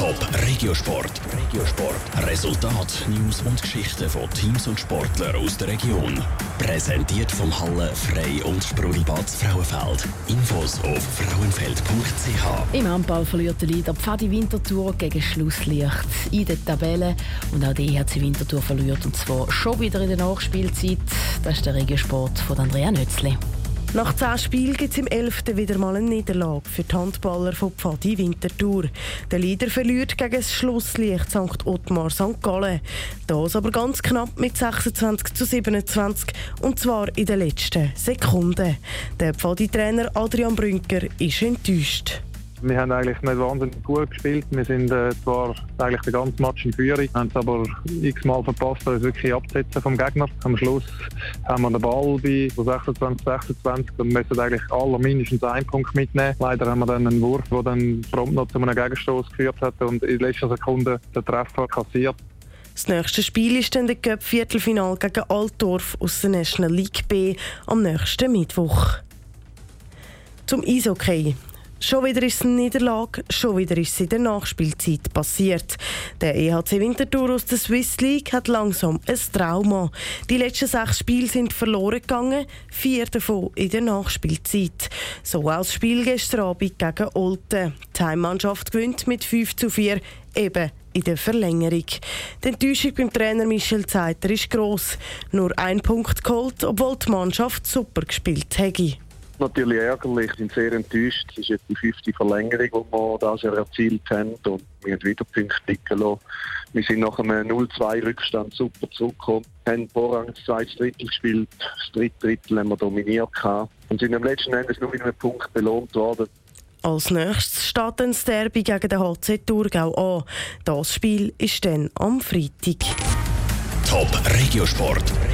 Top Regiosport. Regiosport. Resultat, News und Geschichten von Teams und Sportlern aus der Region. Präsentiert vom Halle Frei und Sprudelbad Frauenfeld. Infos auf frauenfeld.ch. Im Handball verliert der Leader Pfadi Winterthur gegen Schlusslicht in der Tabelle. Und auch die EHC Winterthur verliert und zwar schon wieder in der Nachspielzeit. Das ist der Regiosport von Andrea Nötzli. Nach zehn Spielen gibt es im 11. wieder mal eine Niederlage für die Handballer von Pfadi Winterthur. Der Leader verliert gegen das Schlusslicht St. Ottmar St. Gallen. Das aber ganz knapp mit 26 zu 27 und zwar in den letzten Sekunden. Der Pfadi-Trainer Adrian Brünker ist enttäuscht. Wir haben eigentlich nicht wahnsinnig gut gespielt. Wir sind äh, zwar eigentlich den ganzen Match in Führung, haben es aber x-mal verpasst, uns wirklich abzusetzen vom Gegner. Am Schluss haben wir den Ball bei 26, 26 und müssen eigentlich aller mindestens einen Punkt mitnehmen. Leider haben wir dann einen Wurf, der dann prompt noch zu einem Gegenstoß geführt hat und in letzter Sekunde den Treffer kassiert. Das nächste Spiel ist dann der Cup-Viertelfinal gegen Altdorf aus der National League B am nächsten Mittwoch. Zum Eishockey. Schon wieder ist eine Niederlage, schon wieder ist es in der Nachspielzeit passiert. Der EHC Winterthur aus der Swiss League hat langsam ein Trauma. Die letzten sechs Spiele sind verloren gegangen, vier davon in der Nachspielzeit. So auch das Spiel gestern Abend gegen Olten. Die Heimmannschaft gewinnt mit 5 zu 4, eben in der Verlängerung. Die Enttäuschung beim Trainer Michel Zeiter ist gross. Nur ein Punkt geholt, obwohl die Mannschaft super gespielt hätte natürlich ärgerlich, sind sehr enttäuscht. Es ist jetzt die fünfte Verlängerung, die wir das Jahr erzielt haben und wir haben wieder Punkte liegen lassen. Wir sind nach einem 0-2-Rückstand super zurückgekommen, haben Vorrang das zweite Drittel gespielt, das dritte Drittel haben wir dominiert gehabt und sind am letzten Endes nur mit einem Punkt belohnt worden. Als nächstes steht ein Derby gegen den HC Thurgau an. Das Spiel ist dann am Freitag. Top Regiosport.